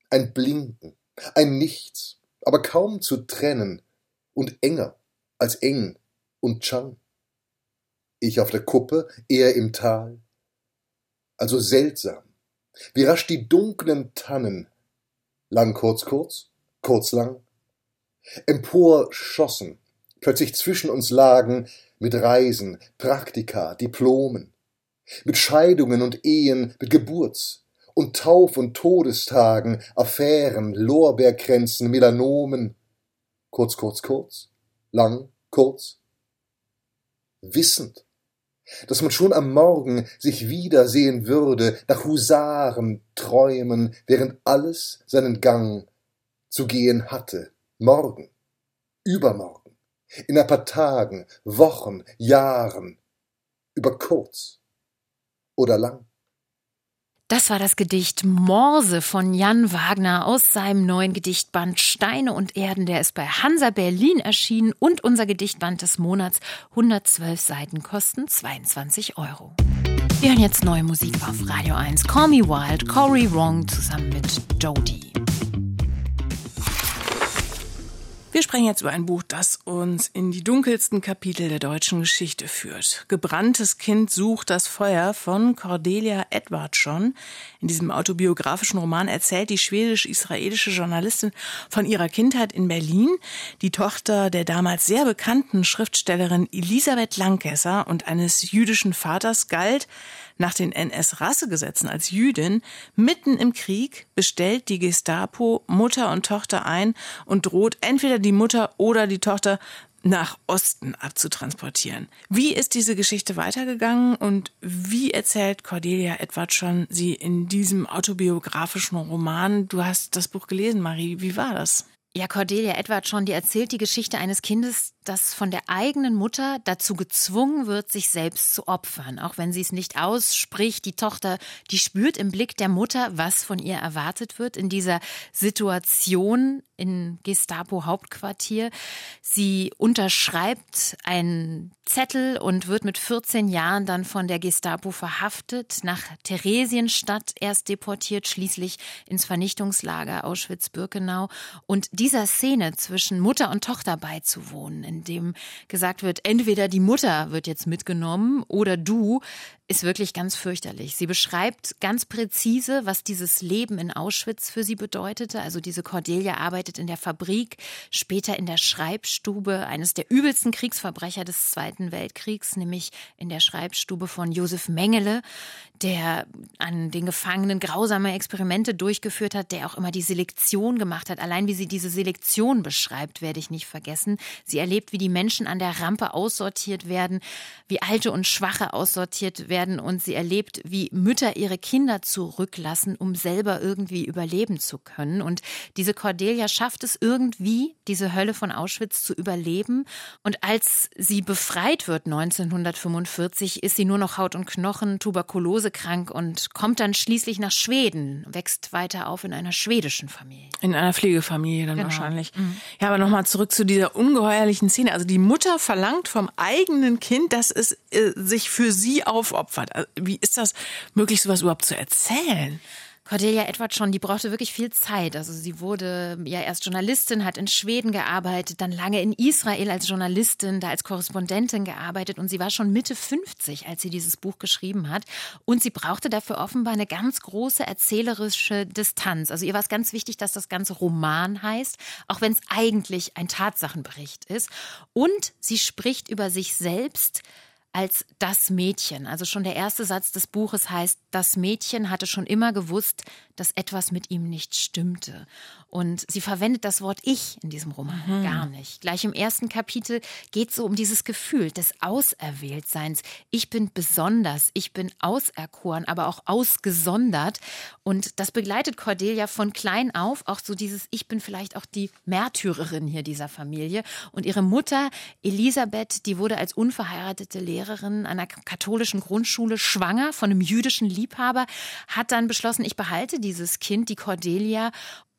ein Blinken, ein Nichts, aber kaum zu trennen und enger als eng und Chang. Ich auf der Kuppe, er im Tal. Also seltsam, wie rasch die dunklen Tannen, lang kurz kurz, kurz lang, empor schossen, plötzlich zwischen uns lagen, mit Reisen, Praktika, Diplomen, mit Scheidungen und Ehen, mit Geburts- und Tauf- und Todestagen, Affären, Lorbeerkränzen, Melanomen, kurz, kurz, kurz, lang, kurz, wissend, dass man schon am Morgen sich wiedersehen würde, nach Husaren träumen, während alles seinen Gang zu gehen hatte, morgen, übermorgen in ein paar Tagen, Wochen, Jahren, über kurz oder lang. Das war das Gedicht Morse von Jan Wagner aus seinem neuen Gedichtband Steine und Erden. Der ist bei Hansa Berlin erschienen und unser Gedichtband des Monats. 112 Seiten kosten 22 Euro. Wir hören jetzt neue Musik auf Radio 1. Call Me Wild, Cory Wrong zusammen mit Jodie. Wir sprechen jetzt über ein Buch, das uns in die dunkelsten Kapitel der deutschen Geschichte führt. Gebranntes Kind sucht das Feuer von Cordelia Edwardsson. In diesem autobiografischen Roman erzählt die schwedisch-israelische Journalistin von ihrer Kindheit in Berlin. Die Tochter der damals sehr bekannten Schriftstellerin Elisabeth Langkesser und eines jüdischen Vaters galt nach den NS-Rassegesetzen als Jüdin mitten im Krieg bestellt die Gestapo Mutter und Tochter ein und droht entweder die Mutter oder die Tochter nach Osten abzutransportieren. Wie ist diese Geschichte weitergegangen und wie erzählt Cordelia Edward schon sie in diesem autobiografischen Roman? Du hast das Buch gelesen, Marie. Wie war das? Ja, Cordelia Edward schon, die erzählt die Geschichte eines Kindes, das von der eigenen Mutter dazu gezwungen wird, sich selbst zu opfern. Auch wenn sie es nicht ausspricht, die Tochter, die spürt im Blick der Mutter, was von ihr erwartet wird in dieser Situation in Gestapo-Hauptquartier. Sie unterschreibt einen Zettel und wird mit 14 Jahren dann von der Gestapo verhaftet, nach Theresienstadt erst deportiert, schließlich ins Vernichtungslager Auschwitz-Birkenau. Und dieser Szene zwischen Mutter und Tochter beizuwohnen, in dem gesagt wird, entweder die Mutter wird jetzt mitgenommen oder du, ist wirklich ganz fürchterlich. Sie beschreibt ganz präzise, was dieses Leben in Auschwitz für sie bedeutete. Also diese Cordelia arbeitet in der Fabrik, später in der Schreibstube eines der übelsten Kriegsverbrecher des Zweiten Weltkriegs, nämlich in der Schreibstube von Josef Mengele, der an den Gefangenen grausame Experimente durchgeführt hat, der auch immer die Selektion gemacht hat. Allein wie sie diese Selektion beschreibt, werde ich nicht vergessen. Sie erlebt, wie die Menschen an der Rampe aussortiert werden, wie Alte und Schwache aussortiert werden werden und sie erlebt, wie Mütter ihre Kinder zurücklassen, um selber irgendwie überleben zu können. Und diese Cordelia schafft es irgendwie, diese Hölle von Auschwitz zu überleben. Und als sie befreit wird 1945, ist sie nur noch Haut und Knochen, tuberkulosekrank und kommt dann schließlich nach Schweden, wächst weiter auf in einer schwedischen Familie. In einer Pflegefamilie dann genau. wahrscheinlich. Mhm. Ja, aber nochmal zurück zu dieser ungeheuerlichen Szene. Also die Mutter verlangt vom eigenen Kind, dass es äh, sich für sie aufopfert. Also, wie ist das möglich, sowas überhaupt zu erzählen? Cordelia Edwardson, die brauchte wirklich viel Zeit. Also sie wurde ja erst Journalistin, hat in Schweden gearbeitet, dann lange in Israel als Journalistin, da als Korrespondentin gearbeitet und sie war schon Mitte 50, als sie dieses Buch geschrieben hat. Und sie brauchte dafür offenbar eine ganz große erzählerische Distanz. Also ihr war es ganz wichtig, dass das Ganze Roman heißt, auch wenn es eigentlich ein Tatsachenbericht ist. Und sie spricht über sich selbst als das Mädchen. Also schon der erste Satz des Buches heißt, das Mädchen hatte schon immer gewusst, dass etwas mit ihm nicht stimmte. Und sie verwendet das Wort Ich in diesem Roman mhm. gar nicht. Gleich im ersten Kapitel geht es so um dieses Gefühl des Auserwähltseins. Ich bin besonders, ich bin auserkoren, aber auch ausgesondert. Und das begleitet Cordelia von klein auf, auch so dieses Ich bin vielleicht auch die Märtyrerin hier dieser Familie. Und ihre Mutter Elisabeth, die wurde als unverheiratete Lehrerin einer katholischen Grundschule schwanger von einem jüdischen Liebhaber, hat dann beschlossen, ich behalte dieses Kind, die Cordelia,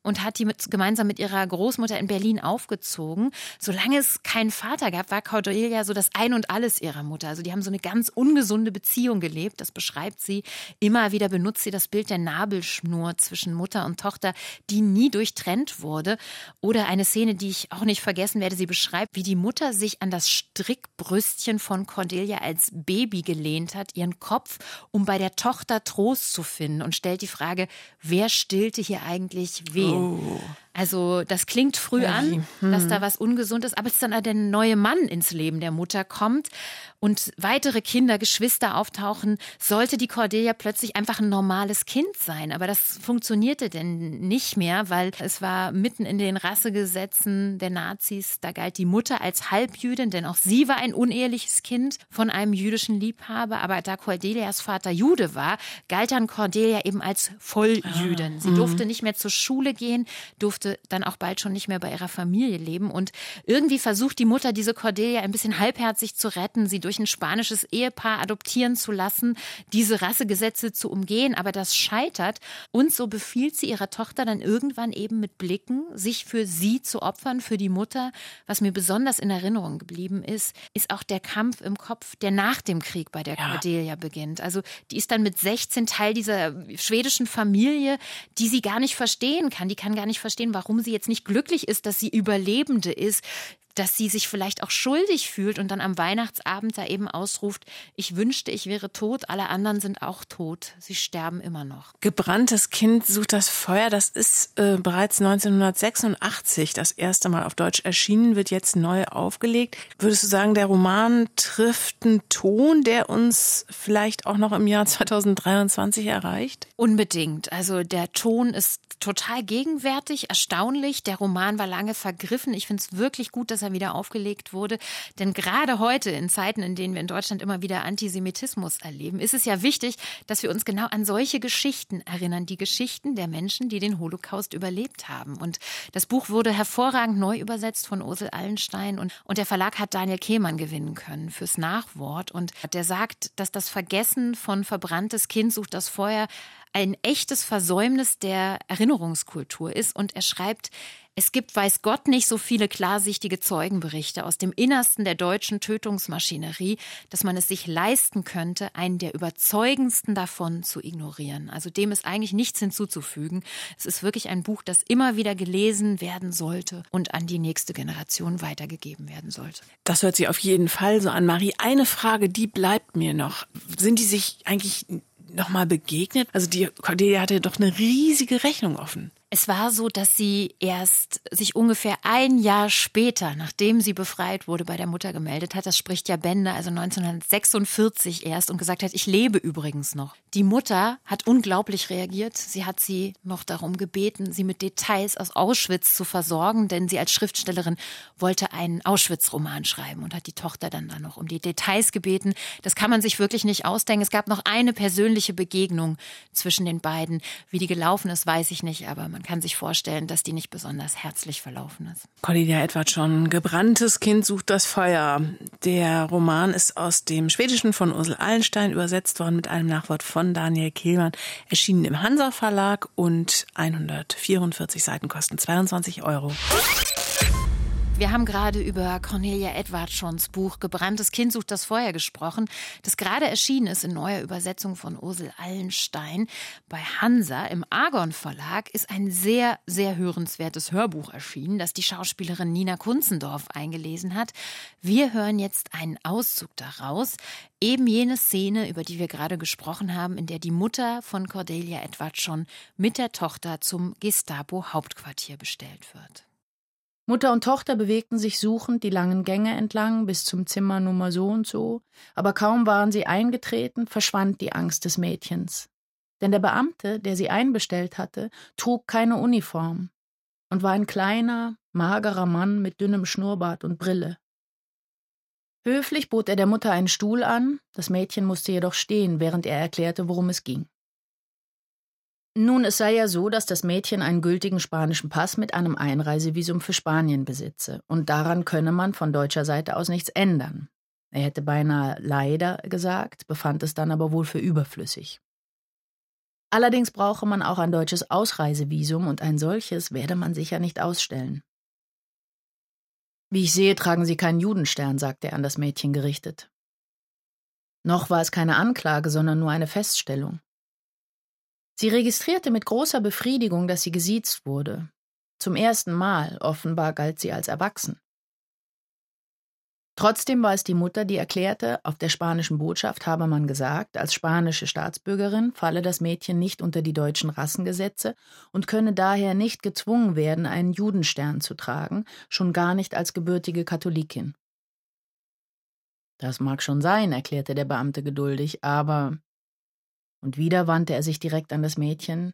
und hat die mit, gemeinsam mit ihrer Großmutter in Berlin aufgezogen. Solange es keinen Vater gab, war Cordelia so das Ein und Alles ihrer Mutter. Also die haben so eine ganz ungesunde Beziehung gelebt. Das beschreibt sie. Immer wieder benutzt sie das Bild der Nabelschnur zwischen Mutter und Tochter, die nie durchtrennt wurde. Oder eine Szene, die ich auch nicht vergessen werde. Sie beschreibt, wie die Mutter sich an das Strickbrüstchen von Cordelia als Baby gelehnt hat, ihren Kopf, um bei der Tochter Trost zu finden und stellt die Frage, wer stillte hier eigentlich wen? Oh. Also das klingt früh an, hm. dass da was ungesund ist, aber es ist dann der neue Mann ins Leben der Mutter kommt und weitere Kinder, Geschwister auftauchen, sollte die Cordelia plötzlich einfach ein normales Kind sein. Aber das funktionierte denn nicht mehr, weil es war mitten in den Rassegesetzen der Nazis. Da galt die Mutter als Halbjüdin, denn auch sie war ein uneheliches Kind von einem jüdischen Liebhaber. Aber da Cordelias Vater Jude war, galt dann Cordelia eben als Volljüdin. Ah, sie durfte nicht mehr zur Schule gehen, durfte durfte dann auch bald schon nicht mehr bei ihrer Familie leben. Und irgendwie versucht die Mutter, diese Cordelia ein bisschen halbherzig zu retten, sie durch ein spanisches Ehepaar adoptieren zu lassen, diese Rassegesetze zu umgehen. Aber das scheitert. Und so befiehlt sie ihrer Tochter dann irgendwann eben mit Blicken, sich für sie zu opfern, für die Mutter. Was mir besonders in Erinnerung geblieben ist, ist auch der Kampf im Kopf, der nach dem Krieg bei der ja. Cordelia beginnt. Also die ist dann mit 16 Teil dieser schwedischen Familie, die sie gar nicht verstehen kann. Die kann gar nicht verstehen, warum sie jetzt nicht glücklich ist, dass sie Überlebende ist, dass sie sich vielleicht auch schuldig fühlt und dann am Weihnachtsabend da eben ausruft, ich wünschte, ich wäre tot, alle anderen sind auch tot, sie sterben immer noch. Gebranntes Kind sucht das Feuer, das ist äh, bereits 1986 das erste Mal auf Deutsch erschienen, wird jetzt neu aufgelegt. Würdest du sagen, der Roman trifft einen Ton, der uns vielleicht auch noch im Jahr 2023 erreicht? Unbedingt. Also der Ton ist total gegenwärtig, erstaunlich. Der Roman war lange vergriffen. Ich finde es wirklich gut, dass er wieder aufgelegt wurde. Denn gerade heute, in Zeiten, in denen wir in Deutschland immer wieder Antisemitismus erleben, ist es ja wichtig, dass wir uns genau an solche Geschichten erinnern. Die Geschichten der Menschen, die den Holocaust überlebt haben. Und das Buch wurde hervorragend neu übersetzt von Ursel Allenstein. Und, und der Verlag hat Daniel Kehmann gewinnen können fürs Nachwort. Und der sagt, dass das Vergessen von verbranntes Kind sucht das Feuer ein echtes Versäumnis der Erinnerungskultur ist. Und er schreibt, es gibt, weiß Gott, nicht so viele klarsichtige Zeugenberichte aus dem Innersten der deutschen Tötungsmaschinerie, dass man es sich leisten könnte, einen der überzeugendsten davon zu ignorieren. Also dem ist eigentlich nichts hinzuzufügen. Es ist wirklich ein Buch, das immer wieder gelesen werden sollte und an die nächste Generation weitergegeben werden sollte. Das hört sich auf jeden Fall so an. Marie, eine Frage, die bleibt mir noch. Sind die sich eigentlich nochmal begegnet? Also die Cordelia hatte doch eine riesige Rechnung offen. Es war so, dass sie erst sich ungefähr ein Jahr später, nachdem sie befreit wurde, bei der Mutter gemeldet hat. Das spricht ja Bender, also 1946 erst und gesagt hat, ich lebe übrigens noch. Die Mutter hat unglaublich reagiert. Sie hat sie noch darum gebeten, sie mit Details aus Auschwitz zu versorgen, denn sie als Schriftstellerin wollte einen Auschwitz-Roman schreiben und hat die Tochter dann da noch um die Details gebeten. Das kann man sich wirklich nicht ausdenken. Es gab noch eine persönliche Begegnung zwischen den beiden. Wie die gelaufen ist, weiß ich nicht, aber man kann sich vorstellen, dass die nicht besonders herzlich verlaufen ist. Cordelia Edward schon. Gebranntes Kind sucht das Feuer. Der Roman ist aus dem Schwedischen von Ursel Allenstein übersetzt worden mit einem Nachwort von Daniel Kehlmann, erschienen im Hansa Verlag und 144 Seiten kosten 22 Euro. Wir haben gerade über Cornelia Edwardssons Buch Gebranntes Kind sucht das Feuer gesprochen, das gerade erschienen ist in neuer Übersetzung von Ursel Allenstein. Bei Hansa im Argon Verlag ist ein sehr, sehr hörenswertes Hörbuch erschienen, das die Schauspielerin Nina Kunzendorf eingelesen hat. Wir hören jetzt einen Auszug daraus. Eben jene Szene, über die wir gerade gesprochen haben, in der die Mutter von Cordelia Edwardson mit der Tochter zum Gestapo-Hauptquartier bestellt wird. Mutter und Tochter bewegten sich suchend die langen Gänge entlang bis zum Zimmer Nummer so und so, aber kaum waren sie eingetreten, verschwand die Angst des Mädchens. Denn der Beamte, der sie einbestellt hatte, trug keine Uniform und war ein kleiner, magerer Mann mit dünnem Schnurrbart und Brille. Höflich bot er der Mutter einen Stuhl an, das Mädchen musste jedoch stehen, während er erklärte, worum es ging. Nun, es sei ja so, dass das Mädchen einen gültigen spanischen Pass mit einem Einreisevisum für Spanien besitze, und daran könne man von deutscher Seite aus nichts ändern. Er hätte beinahe leider gesagt, befand es dann aber wohl für überflüssig. Allerdings brauche man auch ein deutsches Ausreisevisum, und ein solches werde man sicher nicht ausstellen. Wie ich sehe, tragen Sie keinen Judenstern, sagte er an das Mädchen gerichtet. Noch war es keine Anklage, sondern nur eine Feststellung. Sie registrierte mit großer Befriedigung, dass sie gesiezt wurde. Zum ersten Mal, offenbar, galt sie als erwachsen. Trotzdem war es die Mutter, die erklärte, auf der spanischen Botschaft habe man gesagt, als spanische Staatsbürgerin falle das Mädchen nicht unter die deutschen Rassengesetze und könne daher nicht gezwungen werden, einen Judenstern zu tragen, schon gar nicht als gebürtige Katholikin. Das mag schon sein, erklärte der Beamte geduldig, aber und wieder wandte er sich direkt an das Mädchen.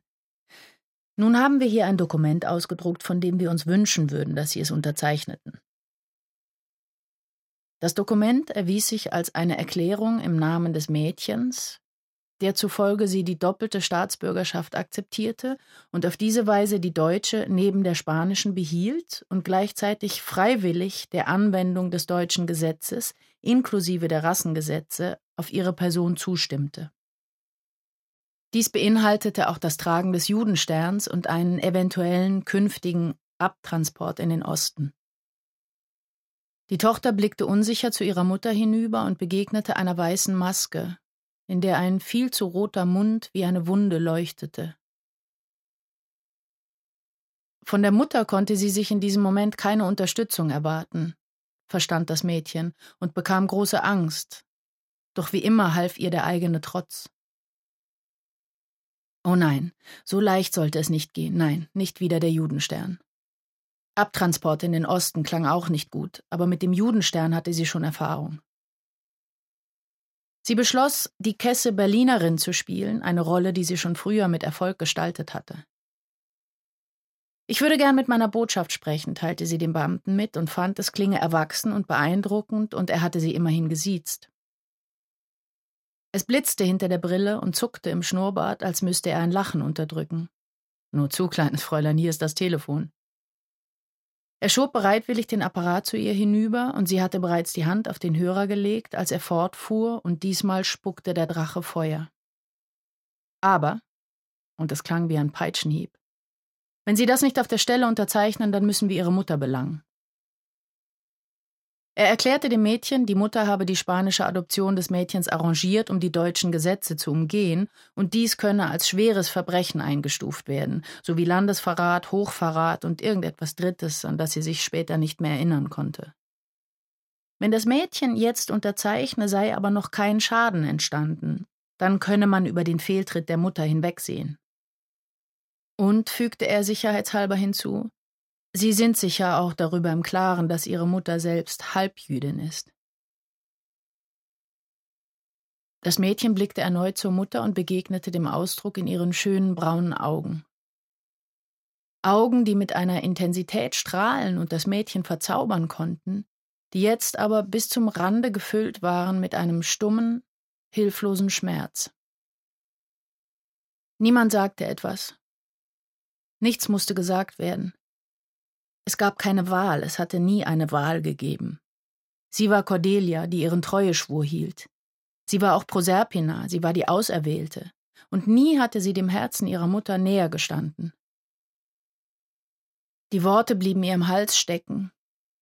Nun haben wir hier ein Dokument ausgedruckt, von dem wir uns wünschen würden, dass Sie es unterzeichneten. Das Dokument erwies sich als eine Erklärung im Namen des Mädchens, der zufolge sie die doppelte Staatsbürgerschaft akzeptierte und auf diese Weise die deutsche neben der spanischen behielt und gleichzeitig freiwillig der Anwendung des deutschen Gesetzes inklusive der Rassengesetze auf ihre Person zustimmte. Dies beinhaltete auch das Tragen des Judensterns und einen eventuellen künftigen Abtransport in den Osten. Die Tochter blickte unsicher zu ihrer Mutter hinüber und begegnete einer weißen Maske, in der ein viel zu roter Mund wie eine Wunde leuchtete. Von der Mutter konnte sie sich in diesem Moment keine Unterstützung erwarten, verstand das Mädchen und bekam große Angst. Doch wie immer half ihr der eigene Trotz. Oh nein, so leicht sollte es nicht gehen. Nein, nicht wieder der Judenstern. Abtransport in den Osten klang auch nicht gut, aber mit dem Judenstern hatte sie schon Erfahrung. Sie beschloss, die Kesse Berlinerin zu spielen, eine Rolle, die sie schon früher mit Erfolg gestaltet hatte. Ich würde gern mit meiner Botschaft sprechen, teilte sie dem Beamten mit und fand, es klinge erwachsen und beeindruckend, und er hatte sie immerhin gesiezt. Es blitzte hinter der Brille und zuckte im Schnurrbart, als müsste er ein Lachen unterdrücken. Nur zu, kleines Fräulein, hier ist das Telefon. Er schob bereitwillig den Apparat zu ihr hinüber, und sie hatte bereits die Hand auf den Hörer gelegt, als er fortfuhr, und diesmal spuckte der Drache Feuer. Aber, und es klang wie ein Peitschenhieb, wenn Sie das nicht auf der Stelle unterzeichnen, dann müssen wir Ihre Mutter belangen. Er erklärte dem Mädchen, die Mutter habe die spanische Adoption des Mädchens arrangiert, um die deutschen Gesetze zu umgehen, und dies könne als schweres Verbrechen eingestuft werden, sowie Landesverrat, Hochverrat und irgendetwas Drittes, an das sie sich später nicht mehr erinnern konnte. Wenn das Mädchen jetzt unterzeichne, sei aber noch kein Schaden entstanden, dann könne man über den Fehltritt der Mutter hinwegsehen. Und fügte er sicherheitshalber hinzu, Sie sind sicher auch darüber im Klaren, dass Ihre Mutter selbst Halbjüdin ist. Das Mädchen blickte erneut zur Mutter und begegnete dem Ausdruck in ihren schönen braunen Augen. Augen, die mit einer Intensität strahlen und das Mädchen verzaubern konnten, die jetzt aber bis zum Rande gefüllt waren mit einem stummen, hilflosen Schmerz. Niemand sagte etwas. Nichts musste gesagt werden. Es gab keine Wahl, es hatte nie eine Wahl gegeben. Sie war Cordelia, die ihren Treueschwur hielt. Sie war auch Proserpina, sie war die Auserwählte, und nie hatte sie dem Herzen ihrer Mutter näher gestanden. Die Worte blieben ihr im Hals stecken,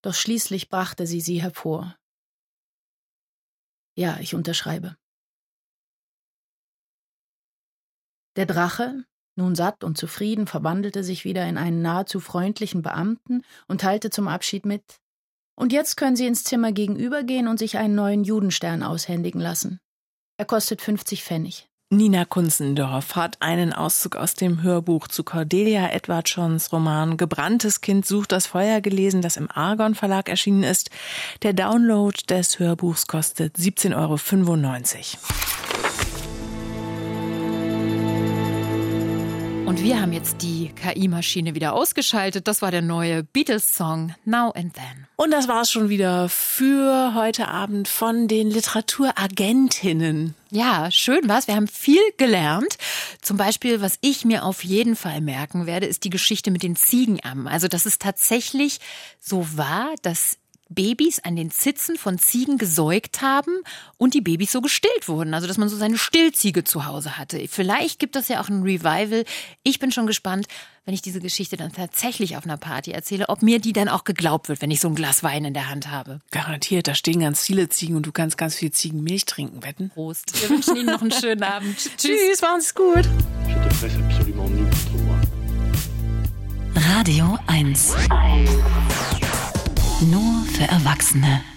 doch schließlich brachte sie sie hervor. Ja, ich unterschreibe. Der Drache, nun satt und zufrieden, verwandelte sich wieder in einen nahezu freundlichen Beamten und teilte zum Abschied mit Und jetzt können Sie ins Zimmer gegenübergehen und sich einen neuen Judenstern aushändigen lassen. Er kostet 50 Pfennig. Nina Kunzendorf hat einen Auszug aus dem Hörbuch zu Cordelia Edwardssons Roman Gebranntes Kind sucht das Feuer gelesen, das im Argon Verlag erschienen ist. Der Download des Hörbuchs kostet 17,95 Euro. Und wir haben jetzt die KI-Maschine wieder ausgeschaltet. Das war der neue Beatles-Song Now and Then. Und das war es schon wieder für heute Abend von den Literaturagentinnen. Ja, schön war's. Wir haben viel gelernt. Zum Beispiel, was ich mir auf jeden Fall merken werde, ist die Geschichte mit den Ziegenammen. Also, dass es tatsächlich so war, dass Babys an den Zitzen von Ziegen gesäugt haben und die Babys so gestillt wurden. Also, dass man so seine Stillziege zu Hause hatte. Vielleicht gibt es ja auch ein Revival. Ich bin schon gespannt, wenn ich diese Geschichte dann tatsächlich auf einer Party erzähle, ob mir die dann auch geglaubt wird, wenn ich so ein Glas Wein in der Hand habe. Garantiert, da stehen ganz viele Ziegen und du kannst ganz viel Ziegenmilch trinken, wetten? Prost. Wir wünschen Ihnen noch einen schönen Abend. Tschüss, machen Sie gut. Radio 1. Nur für Erwachsene.